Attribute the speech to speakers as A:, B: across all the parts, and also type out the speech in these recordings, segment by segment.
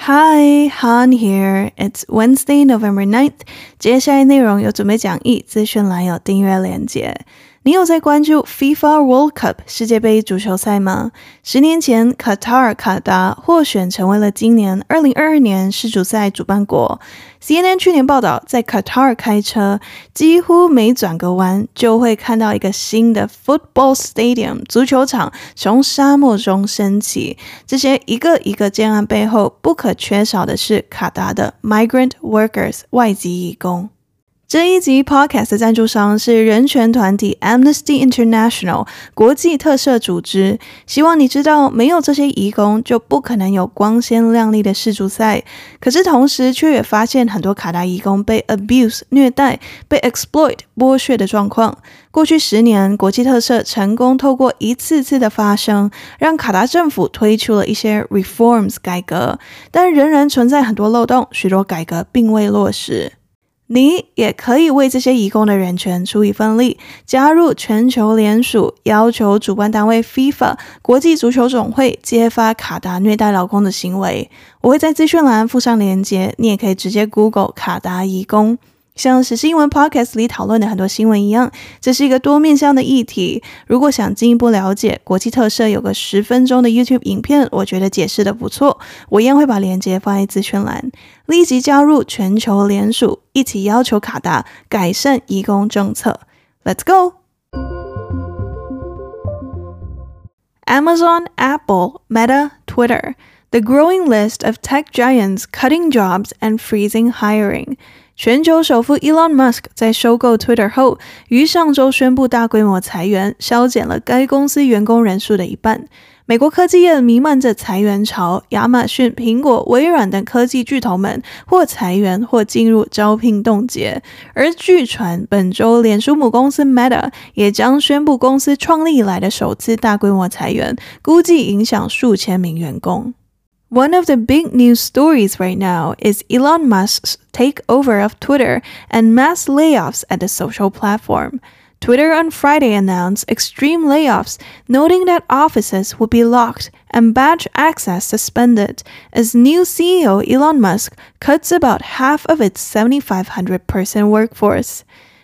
A: Hi, Han here. It's Wednesday, November 9th. 接下来内容有准备讲义，资讯栏有订阅链接。 你有在关注 FIFA World Cup 世界杯足球赛吗？十年前，卡塔尔卡达获选成为了今年二零二二年世足赛主办国。CNN 去年报道，在卡塔尔开车，几乎每转个弯就会看到一个新的 football stadium 足球场从沙漠中升起。这些一个一个建案背后，不可缺少的是卡达的 migrant workers 外籍移工。这一集 Podcast 的赞助商是人权团体 Amnesty International 国际特赦组织。希望你知道，没有这些移工，就不可能有光鲜亮丽的世足赛。可是同时，却也发现很多卡达移工被 abuse 虐待、被 exploit 剥削的状况。过去十年，国际特赦成功透过一次次的发声，让卡达政府推出了一些 reforms 改革，但仍然存在很多漏洞，许多改革并未落实。你也可以为这些移工的人权出一份力，加入全球联署，要求主办单位 FIFA 国际足球总会揭发卡达虐待劳工的行为。我会在资讯栏附上链接，你也可以直接 Google 卡达移工。像是新闻 podcast 里讨论的很多新闻一样，这是一个多面向的议题。如果想进一步了解，国际特赦有个十分钟的 YouTube 影片，我觉得解释的不错。我一样会把链接放在资讯栏。立即加入全球联署，一起要求卡达改善移工政策。Let's go! Amazon, Apple, Meta, Twitter. The growing list of tech giants cutting jobs and freezing hiring. 全球首富 Elon Musk 在收购 Twitter 后，于上周宣布大规模裁员，削减了该公司员工人数的一半。美国科技业弥漫着裁员潮，亚马逊、苹果、微软等科技巨头们或裁员或进入招聘冻结。而据传，本周脸书母公司 Meta 也将宣布公司创立以来的首次大规模裁员，估计影响数千名员工。One of the big news stories right now is Elon Musk's takeover of Twitter and mass layoffs at the social platform. Twitter on Friday announced extreme layoffs, noting that offices would be locked and badge access suspended as new CEO Elon Musk cuts about half of its 7,500 person workforce.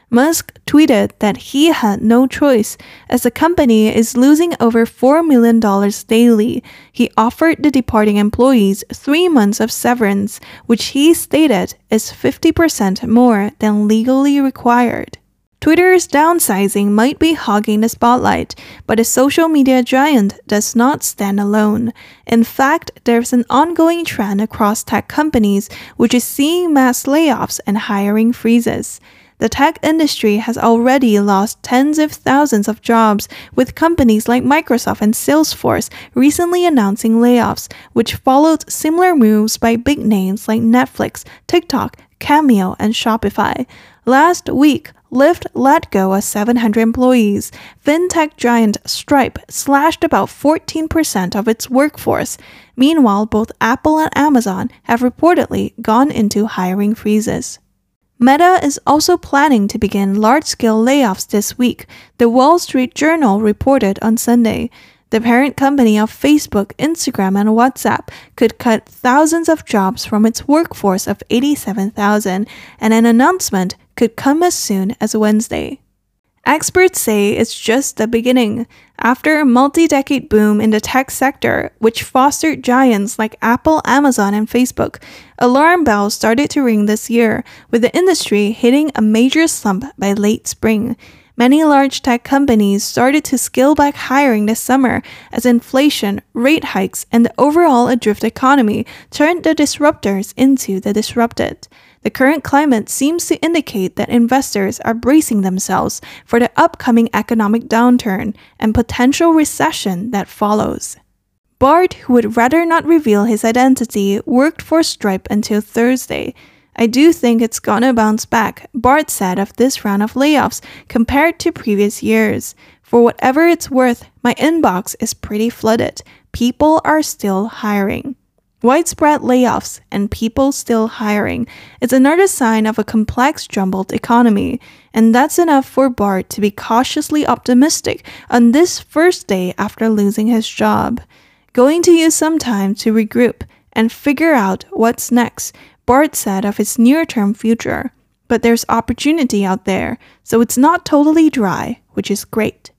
A: Musk tweeted that he had no choice as the company is losing over $4 million daily. He offered the departing employees three months of severance, which he stated is 50% more than legally required. Twitter's downsizing might be hogging the spotlight, but the social media giant does not stand alone. In fact, there's an ongoing trend across tech companies which is seeing mass layoffs and hiring freezes. The tech industry has already lost tens of thousands of jobs, with companies like Microsoft and Salesforce recently announcing layoffs, which followed similar moves by big names like Netflix, TikTok, Cameo, and Shopify. Last week, Lyft let go of 700 employees. FinTech giant Stripe slashed about 14% of its workforce. Meanwhile, both Apple and Amazon have reportedly gone into hiring freezes. Meta is also planning to begin large scale layoffs this week, the Wall Street Journal reported on Sunday. The parent company of Facebook, Instagram, and WhatsApp could cut thousands of jobs from its workforce of 87,000, and an announcement could come as soon as Wednesday. Experts say it's just the beginning. After a multi decade boom in the tech sector, which fostered giants like Apple, Amazon, and Facebook, alarm bells started to ring this year, with the industry hitting a major slump by late spring. Many large tech companies started to scale back hiring this summer as inflation, rate hikes, and the overall adrift economy turned the disruptors into the disrupted. The current climate seems to indicate that investors are bracing themselves for the upcoming economic downturn and potential recession that follows. Bart, who would rather not reveal his identity, worked for Stripe until Thursday. I do think it's gonna bounce back, Bart said of this round of layoffs compared to previous years. For whatever it's worth, my inbox is pretty flooded. People are still hiring. Widespread layoffs and people still hiring is another sign of a complex, jumbled economy, and that's enough for Bart to be cautiously optimistic on this first day after losing his job. Going to use some time to regroup and figure out what's next, Bart said of his near-term future. But there's opportunity out there, so it's not totally dry, which is great.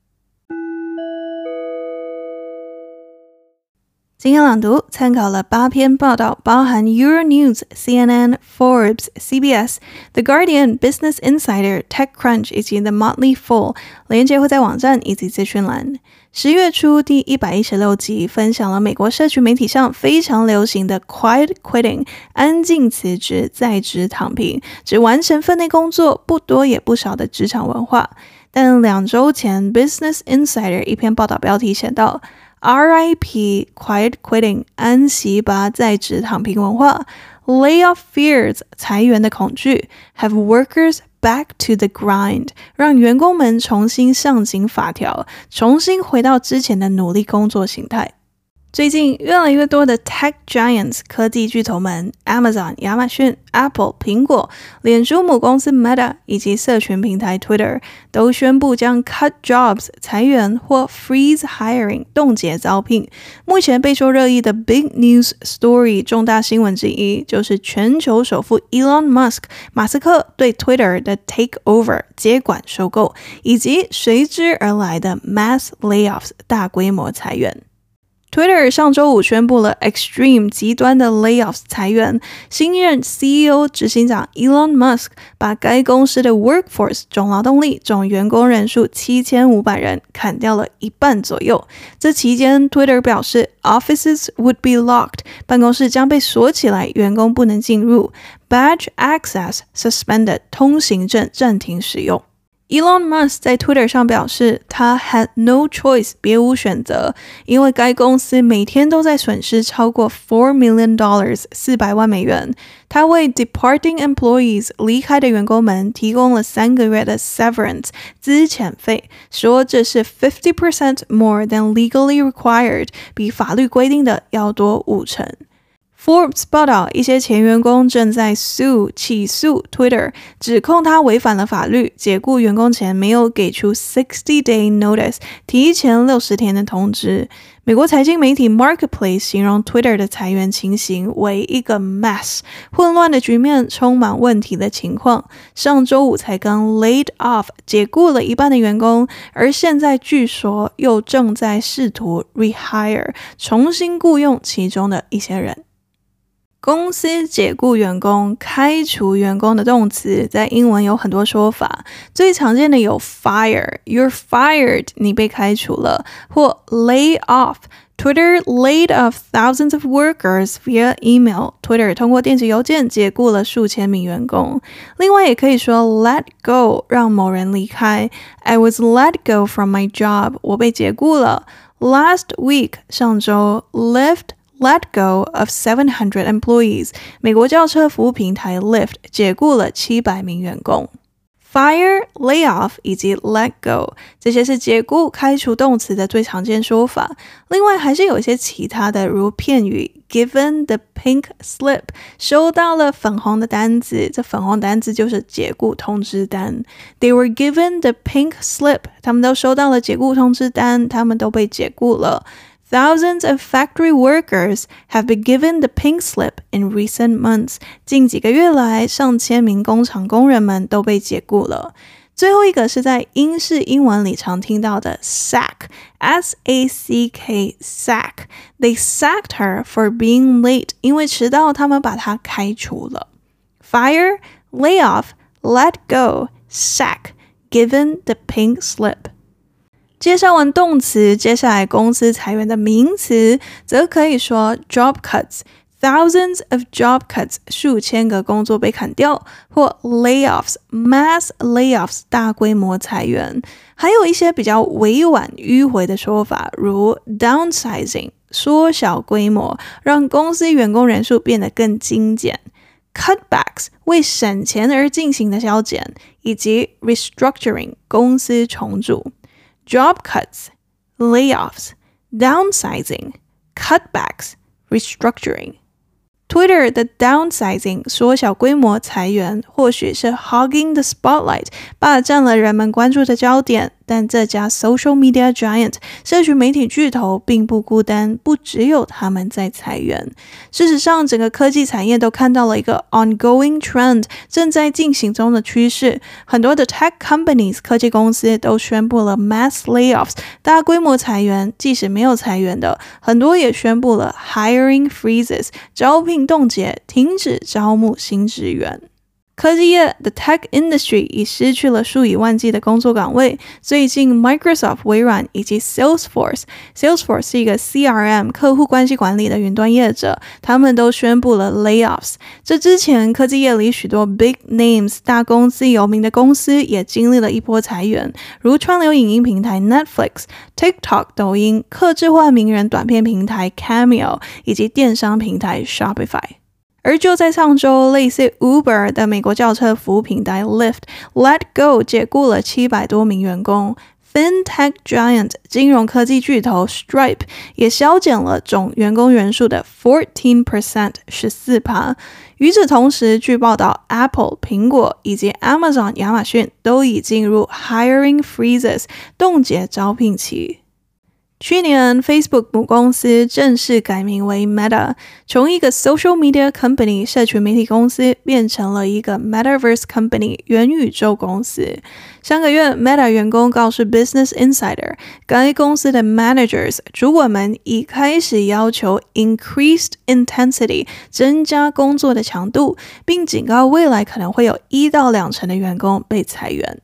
A: 今天朗读参考了八篇报道，包含 Euronews、CNN、Forbes、CBS、The Guardian、Business Insider、TechCrunch 以及 The Motley Fool。连接会在网站以及资讯栏。十月初第一百一十六集分享了美国社群媒体上非常流行的 Quiet Quitting（ 安静辞职、在职躺平），只完成分内工作，不多也不少的职场文化。但两周前，Business Insider 一篇报道标题写道。R.I.P. Quiet quitting，安息吧，在职躺平文化。Layoff fears，裁员的恐惧。Have workers back to the grind，让员工们重新上紧法条，重新回到之前的努力工作形态。最近越来越多的 tech giants 科技巨头们，Amazon 亚马逊、Apple 苹果、脸书母公司 Meta 以及社群平台 Twitter 都宣布将 cut jobs 裁员或 freeze hiring 冻结招聘。目前备受热议的 big news story 重大新闻之一，就是全球首富 Elon Musk 马斯克对 Twitter 的 take over 接管收购，以及随之而来的 mass layoffs 大规模裁员。Twitter 上周五宣布了 extreme 极端的 layoffs 裁员，新任 CEO 执行长 Elon Musk 把该公司的 workforce 总劳动力总员工人数七千五百人砍掉了一半左右。这期间，Twitter 表示 offices would be locked，办公室将被锁起来，员工不能进入；badge access suspended，通行证暂停使用。Elon Musk 在 Twitter 上表示，他 had no choice，别无选择，因为该公司每天都在损失超过 four million dollars，四百万美元。他为 departing employees，离开的员工们提供了三个月的 severance，资遣费，说这是 fifty percent more than legally required，比法律规定的要多五成。Forbes 报道，一些前员工正在 sue 起诉 Twitter，指控他违反了法律，解雇员工前没有给出 sixty day notice，提前六十天的通知。美国财经媒体 Marketplace 形容 Twitter 的裁员情形为一个 mess，混乱的局面，充满问题的情况。上周五才刚 laid off 解雇了一半的员工，而现在据说又正在试图 rehire 重新雇佣其中的一些人。公司解雇员工、开除员工的动词，在英文有很多说法。最常见的有 fire，you're fired，你被开除了；或 lay off，Twitter laid off thousands of workers via email。Twitter 通过电子邮件解雇了数千名员工。另外，也可以说 let go，让某人离开。I was let go from my job，我被解雇了。Last week，上周 left。Let go of seven hundred employees。美国轿车服务平台 Lyft 解雇了七百名员工。Fire、layoff 以及 let go 这些是解雇、开除动词的最常见说法。另外还是有一些其他的，如片语 given the pink slip，收到了粉红的单子。这粉红单子就是解雇通知单。They were given the pink slip，他们都收到了解雇通知单，他们都被解雇了。Thousands of factory workers have been given the pink slip in recent months。近几个月来，上千名工厂工人们都被解雇了。最后一个是在英式英文里常听到的 sack，S-A-C-K，sack。They sacked her for being late，因为迟到，他们把她开除了。Fire, lay off, let go, sack, given the pink slip。 介绍完动词，接下来公司裁员的名词，则可以说 job cuts，thousands of job cuts，数千个工作被砍掉，或 layoffs，mass layoffs，大规模裁员。还有一些比较委婉迂回的说法，如 downsizing，缩小规模，让公司员工人数变得更精简；cutbacks，为省钱而进行的削减，以及 restructuring，公司重组。Job cuts, layoffs, downsizing, cutbacks, restructuring. Twitter 的 downsizing 缩小规模裁员，或许是 hogging the spotlight 霸占了人们关注的焦点。 但这家 social media giant 社群媒体巨头并不孤单，不只有他们在裁员。事实上，整个科技产业都看到了一个 ongoing trend，正在进行中的趋势。很多的 tech companies 科技公司都宣布了 mass layoffs 大规模裁员，即使没有裁员的，很多也宣布了 hiring freezes 招聘冻结，停止招募新职员。科技业 The tech industry 已失去了数以万计的工作岗位。最近，Microsoft 微软以及 Salesforce，Salesforce 是一个 CRM 客户关系管理的云端业者，他们都宣布了 layoffs。这之前，科技业里许多 big names 大公司有名的公司也经历了一波裁员，如串流影音平台 Netflix、TikTok 抖音、客制化名人短片平台 Cameo 以及电商平台 Shopify。而就在上周，类似 Uber 的美国轿车服务平台 Lyft Let Go 解雇了七百多名员工，FinTech Giant 金融科技巨头 Stripe 也削减了总员工人数的 fourteen percent 十四趴。与此同时，据报道，Apple 苹果以及 Amazon 亚马逊都已进入 hiring freezes 冻结招聘期。去年，Facebook 母公司正式改名为 Meta，从一个 social media company 社群媒体公司变成了一个 Metaverse company 元宇宙公司。上个月，Meta 员工告诉 Business Insider，该公司的 managers 主管们已开始要求 increased intensity 增加工作的强度，并警告未来可能会有一到两成的员工被裁员。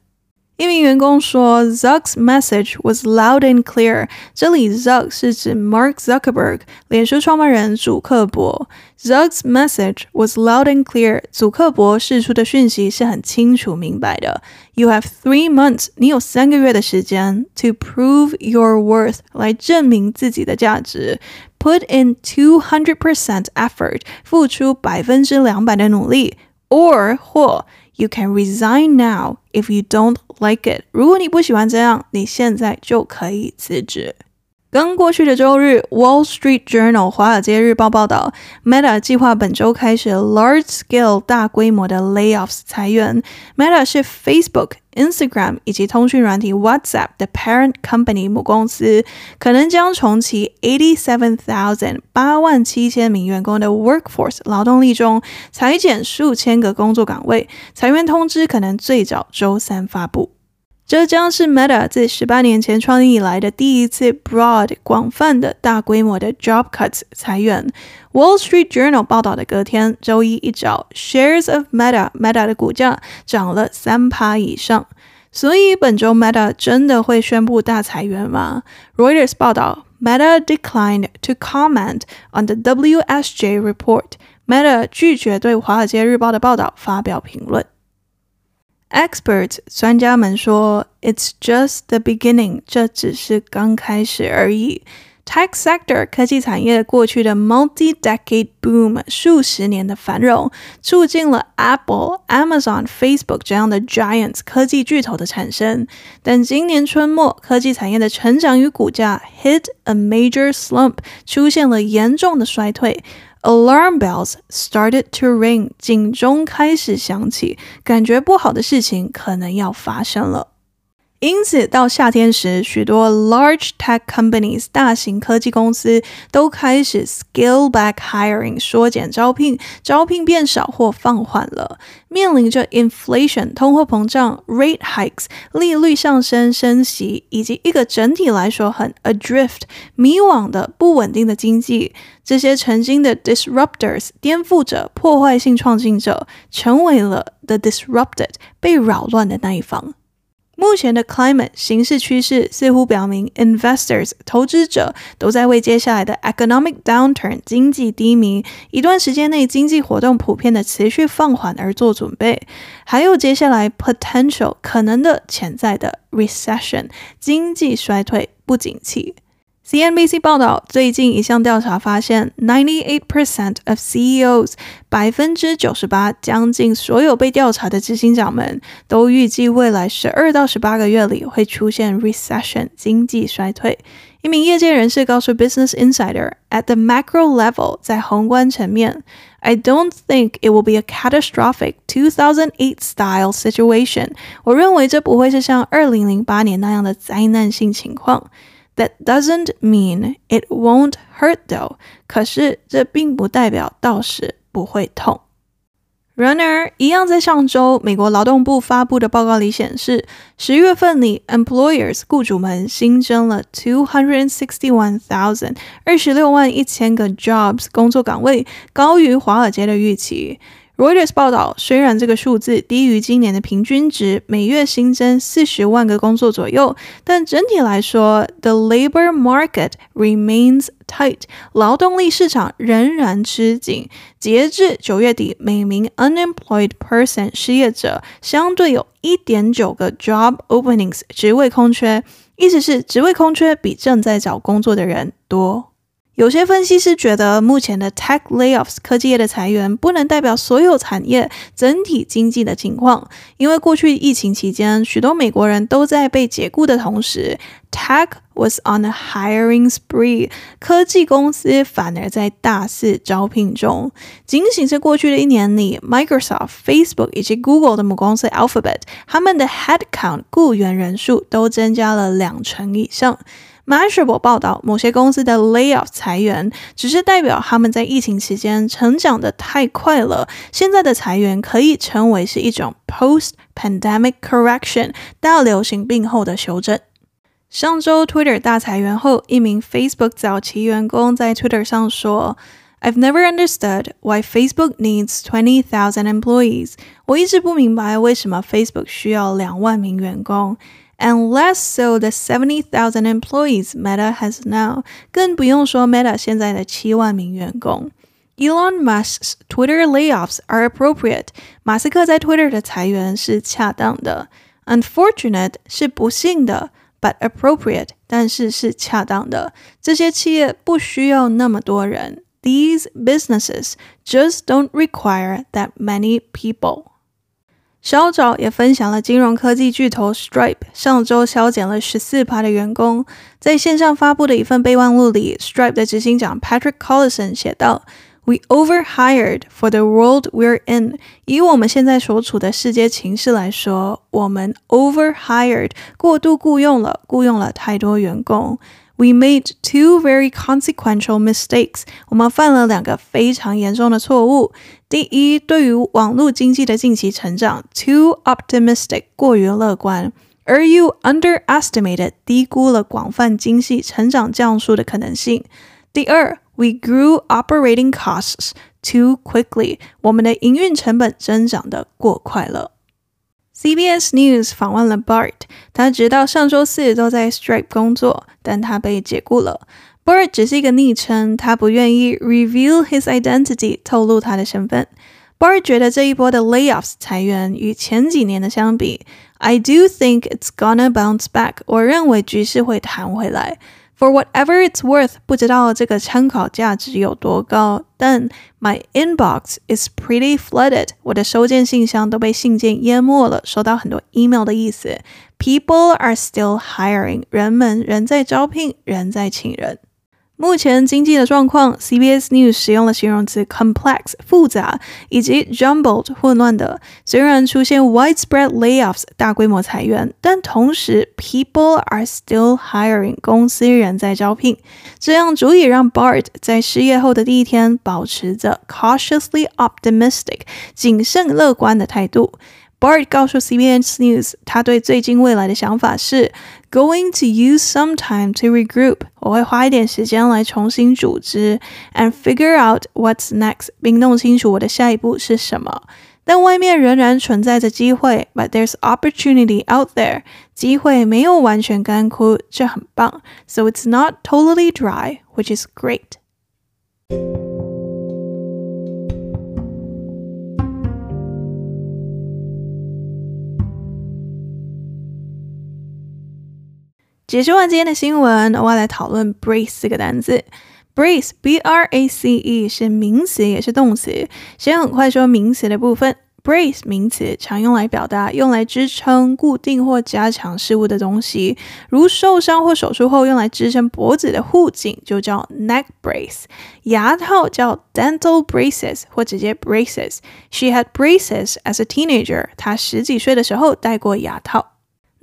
A: 一名员工说：“Zuck's message was loud and clear。”这里 Zuck 是指 Mark Zuckerberg，脸书创办人祖克伯。Zuck's message was loud and clear。祖克伯释出的讯息是很清楚明白的。You have three months，你有三个月的时间 to prove your worth，来证明自己的价值。Put in two hundred percent effort，付出百分之两百的努力。Or 或 You can resign now if you don't like it。如果你不喜欢这样，你现在就可以辞职。 刚过去的周日，《Wall Street Journal》华尔街日报报道，Meta 计划本周开始 large-scale 大规模的 layoffs 裁员。Meta 是 Facebook、Instagram 以及通讯软体 WhatsApp 的 parent company 母公司，可能将从其87 thousand 八万七千名员工的 workforce 劳动力中裁减数千个工作岗位。裁员通知可能最早周三发布。这将是 Meta 自十八年前创立以来的第一次 broad 广泛的大规模的 job cuts 裁员。Wall Street Journal 报道的隔天，周一一早，shares of Meta Meta 的股价涨了三趴以上。所以本周 Meta 真的会宣布大裁员吗？Reuters 报道，Meta declined to comment on the WSJ report。Meta 拒绝对华尔街日报的报道发表评论。Experts 专家们说，It's just the beginning，这只是刚开始而已。Tech sector 科技产业过去的 multi-decade boom，数十年的繁荣，促进了 Apple、Amazon、Facebook 这样的 giants 科技巨头的产生。但今年春末，科技产业的成长与股价 hit a major slump，出现了严重的衰退。Alarm bells started to ring，警钟开始响起，感觉不好的事情可能要发生了。因此，到夏天时，许多 large tech companies 大型科技公司都开始 scale back hiring 缩减招聘，招聘变少或放缓了。面临着 inflation 通货膨胀、rate hikes 利率上升、升息，以及一个整体来说很 adrift 迷惘的不稳定的经济，这些曾经的 disruptors 颠覆者、破坏性创新者，成为了 the disrupted 被扰乱的那一方。目前的 climate 形势趋势似乎表明，investors 投资者都在为接下来的 economic downturn 经济低迷一段时间内经济活动普遍的持续放缓而做准备，还有接下来 potential 可能的潜在的 recession 经济衰退不景气。CNBC 报道，最近一项调查发现，98% of CEOs，百分之九十八，将近所有被调查的执行长们，都预计未来十二到十八个月里会出现 recession 经济衰退。 一名业界人士告诉 Business Insider，at the macro level，在宏观层面，I don't think it will be a catastrophic 2008 style situation。我认为这不会是像二零零八年那样的灾难性情况。 That doesn't mean it won't hurt though。可是这并不代表到时不会痛。然而，一样在上周，美国劳动部发布的报告里显示，十月份里，employers 雇主们新增了 two hundred sixty one thousand 二十六万一千个 jobs 工作岗位，高于华尔街的预期。 Reuters 报道，虽然这个数字低于今年的平均值，每月新增四十万个工作左右，但整体来说，the labor market remains tight，劳动力市场仍然吃紧。截至九月底，每名 unemployed person 失业者相对有一点九个 job openings 职位空缺，意思是职位空缺比正在找工作的人多。有些分析师觉得，目前的 tech layoffs 科技业的裁员不能代表所有产业整体经济的情况，因为过去疫情期间，许多美国人都在被解雇的同时，tech was on a hiring spree，科技公司反而在大肆招聘中。仅仅是过去的一年里，Microsoft、Facebook 以及 Google 的母公司 Alphabet，他们的 headcount 雇员人数都增加了两成以上。Mashable 报道，某些公司的 layoff 裁员，只是代表他们在疫情期间成长得太快了。现在的裁员可以称为是一种 post-pandemic correction，大流行病后的修正。上周 Twitter 大裁员后，一名 Facebook 早期员工在 Twitter 上说：“I've never understood why Facebook needs twenty thousand employees。我一直不明白为什么 Facebook 需要两万名员工。” And less so the seventy thousand employees Meta has now，更不用说 Meta 现在的七万名员工。Elon Musk's Twitter layoffs are appropriate。马斯克在 Twitter 的裁员是恰当的。Unfortunate 是不幸的，but appropriate 但是是恰当的。这些企业不需要那么多人。These businesses just don't require that many people。 稍早也分享了金融科技巨头 Stripe 上周削减了十四趴的员工。在线上发布的一份备忘录里，Stripe 的执行长 Patrick Collison 写道：“We overhired for the world we're in。以我们现在所处的世界情势来说，我们 overhired 过度雇佣了，雇佣了太多员工。” We made two very consequential mistakes。我们犯了两个非常严重的错误。第一，对于网络经济的近期成长，too optimistic，过于乐观。而 you underestimated，低估了广泛经济成长降速的可能性。第二，we grew operating costs too quickly。我们的营运成本增长得过快了。 CBS News 访问了 Bart，他直到上周四都在 Stripe 工作，但他被解雇了。Bart 只是一个昵称，他不愿意 reveal his identity，透露他的身份。Bart 觉得这一波的 layoffs 裁员与前几年的相比，I do think it's gonna bounce back。我认为局势会弹回来。For whatever it's worth，不知道这个参考价值有多高，但 my inbox is pretty flooded。我的收件信箱都被信件淹没了，收到很多 email 的意思。People are still hiring，人们仍在招聘，仍在请人。 目前经济的状况，CBS News 使用了形容词 complex 复杂以及 jumbled 混乱的。虽然出现 widespread layoffs 大规模裁员，但同时 people are still hiring 公司仍在招聘，这样足以让 Bart 在失业后的第一天保持着 cautiously optimistic 谨慎乐观的态度。Bart 告诉 CBS News，他对最近未来的想法是 going to use some time to regroup。我会花一点时间来重新组织，and figure out what's next，并弄清楚我的下一步是什么。但外面仍然存在着机会，but there's opportunity out there。机会没有完全干枯，这很棒。So it's not totally dry, which is great. 解释完今天的新闻，我要来讨论 brace 这个单词。brace，b r a c e 是名词也是动词。先很快说名词的部分 brace 名词常用来表达用来支撑、固定或加强事物的东西，如受伤或手术后用来支撑脖子的护颈就叫 neck brace，牙套叫 dental braces 或直接 braces。She had braces as a teenager，她十几岁的时候戴过牙套。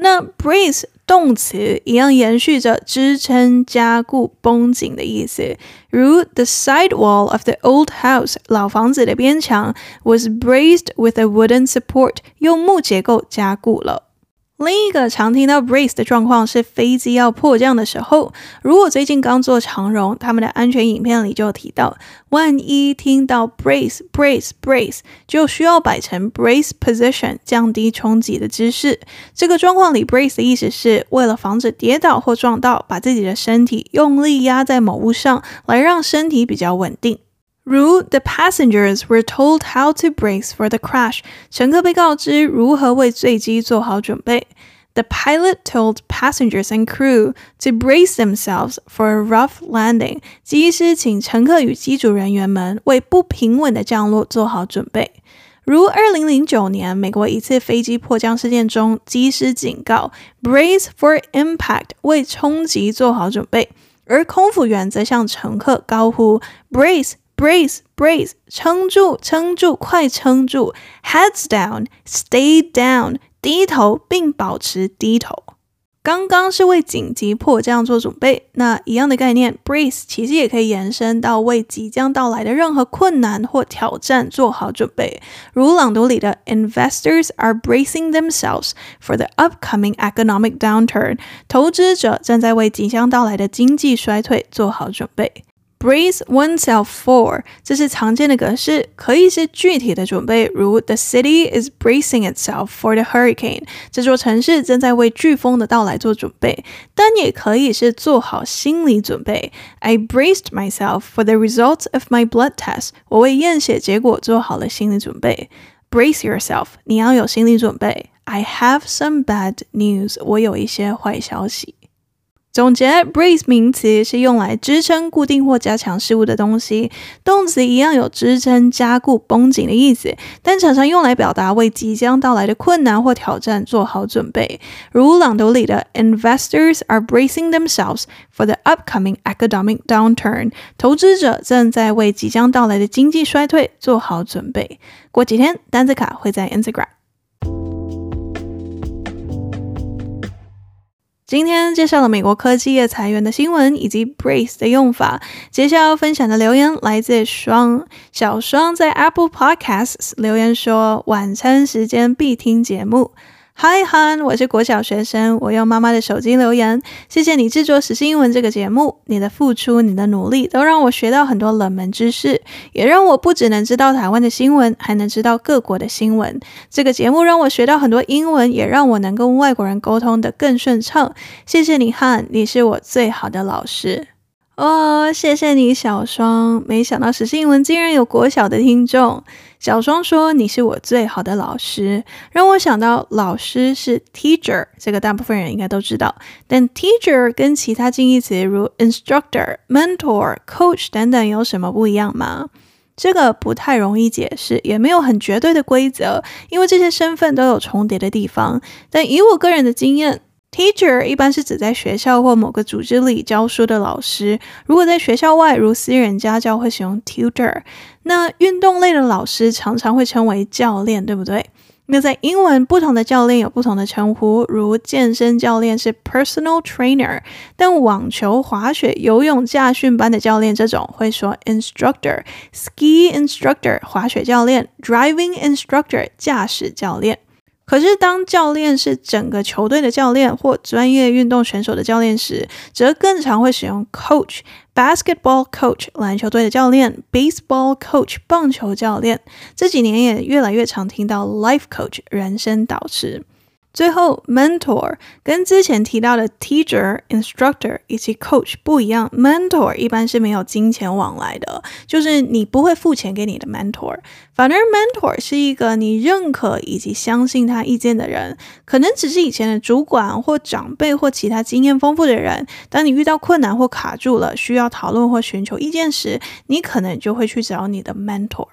A: 那 brace 动词一样延续着支撑、加固、绷紧的意思，如 The side wall of the old house 老房子的边墙 was braced with a wooden support 用木结构加固了。另一个常听到 brace 的状况是飞机要迫降的时候，如果最近刚做长荣，他们的安全影片里就提到，万一听到 brace brace brace，就需要摆成 brace position，降低冲击的姿势。这个状况里，brace 的意思是为了防止跌倒或撞到，把自己的身体用力压在某物上，来让身体比较稳定。如 The passengers were told how to brace for the crash，乘客被告知如何为坠机做好准备。The pilot told passengers and crew to brace themselves for a rough landing。机师请乘客与机组人员们为不平稳的降落做好准备。如二零零九年美国一次飞机迫降事件中，机师警告 brace for impact，为冲击做好准备，而空服员则向乘客高呼 brace。 Brace, brace，撑住，撑住，快撑住！Heads down, stay down，低头并保持低头。刚刚是为紧急迫降做准备，那一样的概念，brace 其实也可以延伸到为即将到来的任何困难或挑战做好准备。如朗读里的，Investors are bracing themselves for the upcoming economic downturn，投资者正在为即将到来的经济衰退做好准备。Brace oneself for，这是常见的格式，可以是具体的准备，如 The city is bracing itself for the hurricane，这座城市正在为飓风的到来做准备。但也可以是做好心理准备，I braced myself for the results of my blood test，我为验血结果做好了心理准备。Brace yourself，你要有心理准备。I have some bad news，我有一些坏消息。 总结，brace 名词是用来支撑、固定或加强事物的东西，动词一样有支撑、加固、绷紧的意思，但常常用来表达为即将到来的困难或挑战做好准备。如朗读里的 Investors are bracing themselves for the upcoming economic downturn，投资者正在为即将到来的经济衰退做好准备。过几天，单字卡会在 Instagram。今天介绍了美国科技业裁员的新闻以及 brace 的用法。接下来要分享的留言来自双小双，在 Apple Podcasts 留言说：“晚餐时间必听节目。” Hi Han，我是国小学生，我用妈妈的手机留言。谢谢你制作时事英文这个节目，你的付出、你的努力都让我学到很多冷门知识，也让我不只能知道台湾的新闻，还能知道各国的新闻。这个节目让我学到很多英文，也让我能跟外国人沟通得更顺畅。谢谢你，Han，你是我最好的老师。哦，谢谢你，小双。没想到时事英文竟然有国小的听众。小双说：“你是我最好的老师。”让我想到老师是 teacher，这个大部分人应该都知道。但 teacher 跟其他近义词如 instructor、mentor、coach 等等有什么不一样吗？这个不太容易解释，也没有很绝对的规则，因为这些身份都有重叠的地方。但以我个人的经验，Teacher 一般是指在学校或某个组织里教书的老师。如果在学校外，如私人家教，会使用 tutor。那运动类的老师常常会称为教练，对不对？那在英文，不同的教练有不同的称呼，如健身教练是 personal trainer，但网球、滑雪、游泳驾训班的教练这种会说 instructor。Ski instructor 滑雪教练，driving instructor 驾驶教练。可是，当教练是整个球队的教练或专业运动选手的教练时，则更常会使用 coach。Basketball coach 篮球队的教练，baseball coach 棒球教练。这几年也越来越常听到 life coach 人生导师。最后，mentor 跟之前提到的 teacher、instructor 以及 coach 不一样。mentor 一般是没有金钱往来的，就是你不会付钱给你的 mentor。反而 mentor 是一个你认可以及相信他意见的人，可能只是以前的主管或长辈或其他经验丰富的人。当你遇到困难或卡住了，需要讨论或寻求意见时，你可能就会去找你的 mentor。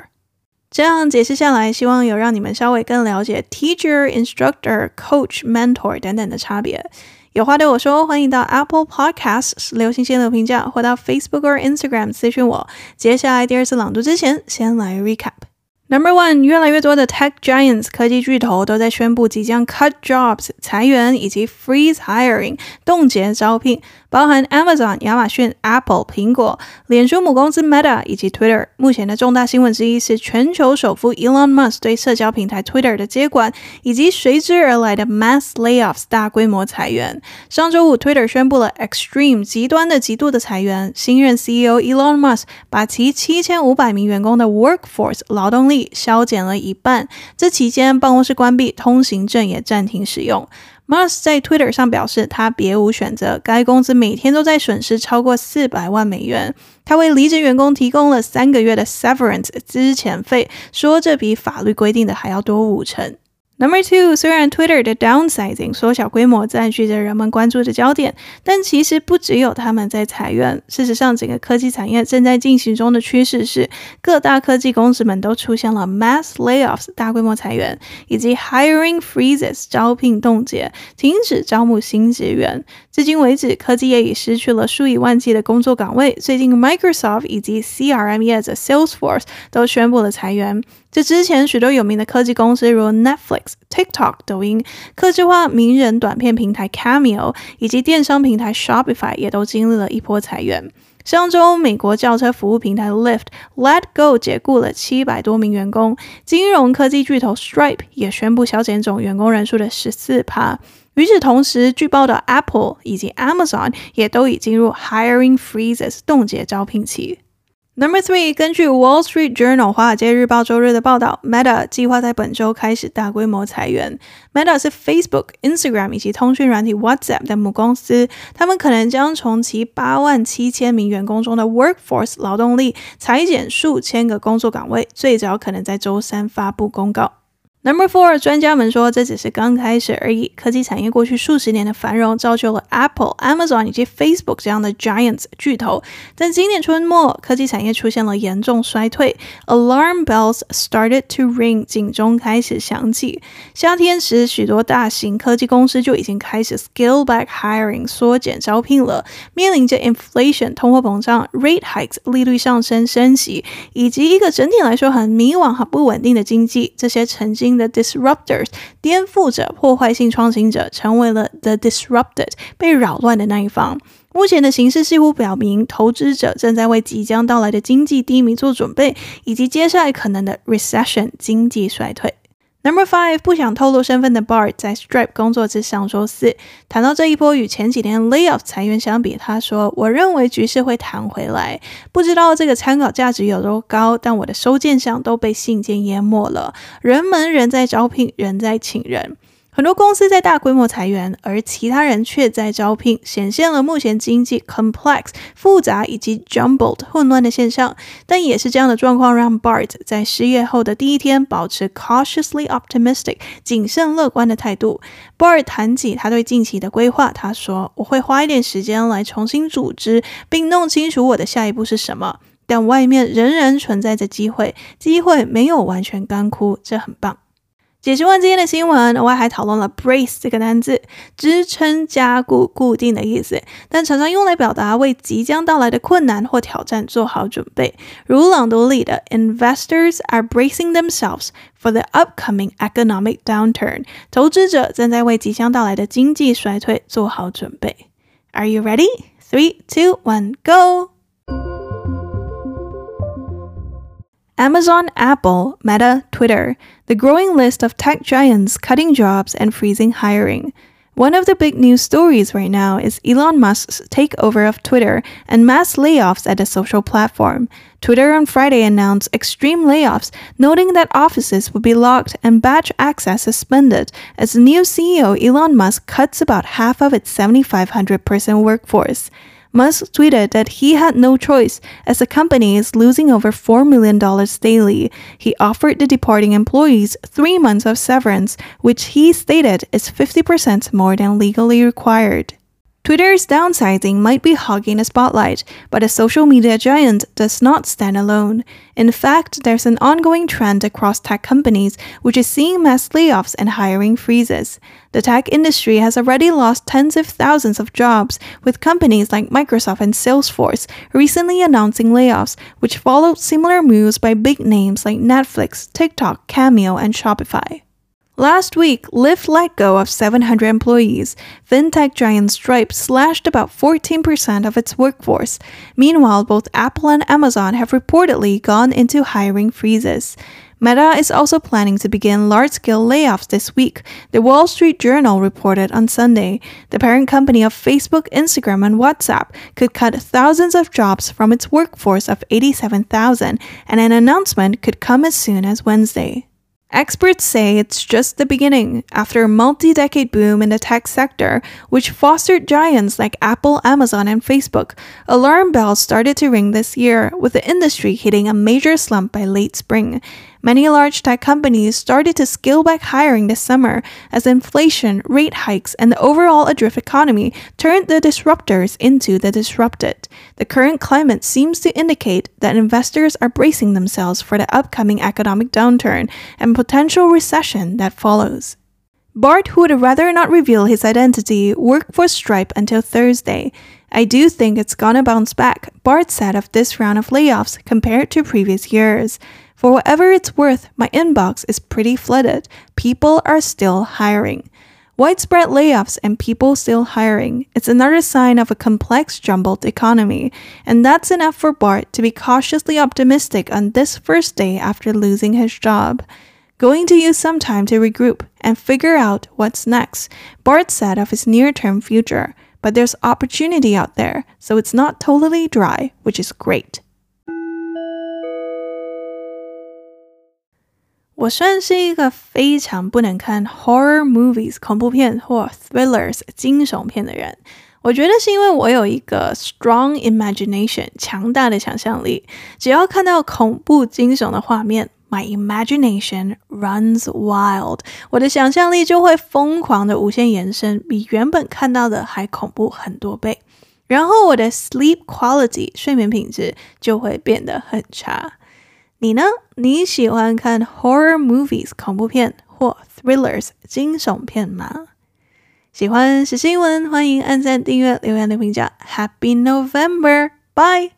A: 这样解释下来，希望有让你们稍微更了解 teacher、instructor、coach、mentor 等等的差别。有话对我说，欢迎到 Apple Podcasts 留星星的评价，或到 Facebook 或 Instagram 咨询我。接下来第二次朗读之前，先来 recap。Number one，越来越多的 tech giants 科技巨头都在宣布即将 cut jobs 裁员，以及 freeze hiring 冻结招聘，包含 Amazon 亚马逊、Apple 苹果、脸书母公司 Meta 以及 Twitter。目前的重大新闻之一是全球首富 Elon Musk 对社交平台 Twitter 的接管，以及随之而来的 mass layoffs 大规模裁员。上周五，Twitter 宣布了 extreme 极端的极度的裁员，新任 CEO Elon Musk 把其七千五百名员工的 workforce 劳动力。削减了一半。这期间，办公室关闭，通行证也暂停使用。Mars 在 Twitter 上表示，他别无选择。该公司每天都在损失超过四百万美元。他为离职员工提供了三个月的 severance 资遣费，说这比法律规定的还要多五成。Number two，虽然 Twitter 的 downsizing 缩小规模占据着人们关注的焦点，但其实不只有他们在裁员。事实上，整个科技产业正在进行中的趋势是，各大科技公司们都出现了 mass layoffs 大规模裁员，以及 hiring freezes 招聘冻结，停止招募新职员。至今为止，科技业已失去了数以万计的工作岗位。最近，Microsoft 以及 CRM 业的 Salesforce 都宣布了裁员。这之前，许多有名的科技公司，如 Netflix、TikTok、抖音、客制化名人短片平台 Cameo 以及电商平台 Shopify，也都经历了一波裁员。上周，美国轿车服务平台 Lyft Let Go 解雇了七百多名员工。金融科技巨头 Stripe 也宣布削减总员工人数的十四趴。与此同时，据报道 Apple 以及 Amazon 也都已进入 Hiring Freezes 冻结招聘期。Number three，根据 Wall Street Journal 华尔街日报周日的报道，Meta 计划在本周开始大规模裁员。Meta 是 Facebook、Instagram 以及通讯软体 WhatsApp 的母公司，他们可能将从其八万七千名员工中的 workforce 劳动力裁减数千个工作岗位，最早可能在周三发布公告。Number four，专家们说，这只是刚开始而已。科技产业过去数十年的繁荣，造就了 Apple、Amazon 以及 Facebook 这样的 giants 巨头。但今年春末，科技产业出现了严重衰退，Alarm bells started to ring，警钟开始响起。夏天时，许多大型科技公司就已经开始 scale back hiring，缩减招聘了。面临着 inflation 通货膨胀、rate hikes 利率上升、升息，以及一个整体来说很迷惘、很不稳定的经济，这些曾经。The disruptors，颠覆者、破坏性创新者，成为了 the disrupted，被扰乱的那一方。目前的形势似乎表明，投资者正在为即将到来的经济低迷做准备，以及接下来可能的 recession 经济衰退。Number five，不想透露身份的 Bart 在 Stripe 工作至上周四，谈到这一波与前几天 layoff 裁员相比，他说：“我认为局势会弹回来，不知道这个参考价值有多高，但我的收件箱都被信件淹没了，人们仍在招聘，人在请人。”很多公司在大规模裁员，而其他人却在招聘，显现了目前经济 complex 复杂以及 jumbled 混乱的现象。但也是这样的状况，让 Bart 在失业后的第一天保持 cautiously optimistic 谨慎乐观的态度。Bart 谈起他对近期的规划，他说：“我会花一点时间来重新组织，并弄清楚我的下一步是什么。但外面仍然存在着机会，机会没有完全干枯，这很棒。”解释完今天的新闻，我还讨论了 brace 这个单字，支撑、加固、固定的意思，但常常用来表达为即将到来的困难或挑战做好准备。如朗读里的 Investors are bracing themselves for the upcoming economic downturn，投资者正在为即将到来的经济衰退做好准备。Are you ready? Three, two, one, go! Amazon, Apple, Meta, Twitter, the growing list of tech giants cutting jobs and freezing hiring. One of the big news stories right now is Elon Musk's takeover of Twitter and mass layoffs at the social platform. Twitter on Friday announced extreme layoffs, noting that offices would be locked and batch access suspended as new CEO Elon Musk cuts about half of its 7,500 person workforce. Musk tweeted that he had no choice as the company is losing over $4 million daily. He offered the departing employees three months of severance, which he stated is 50% more than legally required. Twitter's downsizing might be hogging the spotlight, but the social media giant does not stand alone. In fact, there's an ongoing trend across tech companies which is seeing mass layoffs and hiring freezes. The tech industry has already lost tens of thousands of jobs, with companies like Microsoft and Salesforce recently announcing layoffs, which followed similar moves by big names like Netflix, TikTok, Cameo, and Shopify. Last week, Lyft let go of 700 employees. FinTech giant Stripe slashed about 14% of its workforce. Meanwhile, both Apple and Amazon have reportedly gone into hiring freezes. Meta is also planning to begin large scale layoffs this week, the Wall Street Journal reported on Sunday. The parent company of Facebook, Instagram, and WhatsApp could cut thousands of jobs from its workforce of 87,000, and an announcement could come as soon as Wednesday. Experts say it's just the beginning after a multi decade boom in the tech sector, which fostered giants like Apple, Amazon, and Facebook. Alarm bells started to ring this year, with the industry hitting a major slump by late spring. Many large tech companies started to scale back hiring this summer as inflation, rate hikes, and the overall adrift economy turned the disruptors into the disrupted. The current climate seems to indicate that investors are bracing themselves for the upcoming economic downturn and potential recession that follows. Bart, who would rather not reveal his identity, worked for Stripe until Thursday. I do think it's gonna bounce back, Bart said of this round of layoffs compared to previous years. For whatever it's worth, my inbox is pretty flooded. People are still hiring. Widespread layoffs and people still hiring. It's another sign of a complex, jumbled economy. And that's enough for Bart to be cautiously optimistic on this first day after losing his job. Going to use some time to regroup and figure out what's next, Bart said of his near term future. But there's opportunity out there, so it's not totally dry, which is great. 我算是一个非常不能看 horror movies 恐怖片或 thrillers 惊悚片的人。我觉得是因为我有一个 strong imagination 强大的想象力，只要看到恐怖惊悚的画面，my imagination runs wild，我的想象力就会疯狂的无限延伸，比原本看到的还恐怖很多倍。然后我的 sleep quality 睡眠品质就会变得很差。你呢？你喜欢看 horror movies 恐怖片或 thrillers 惊悚片吗？喜欢是新闻，欢迎按赞、订阅、留言的评价。Happy November，bye。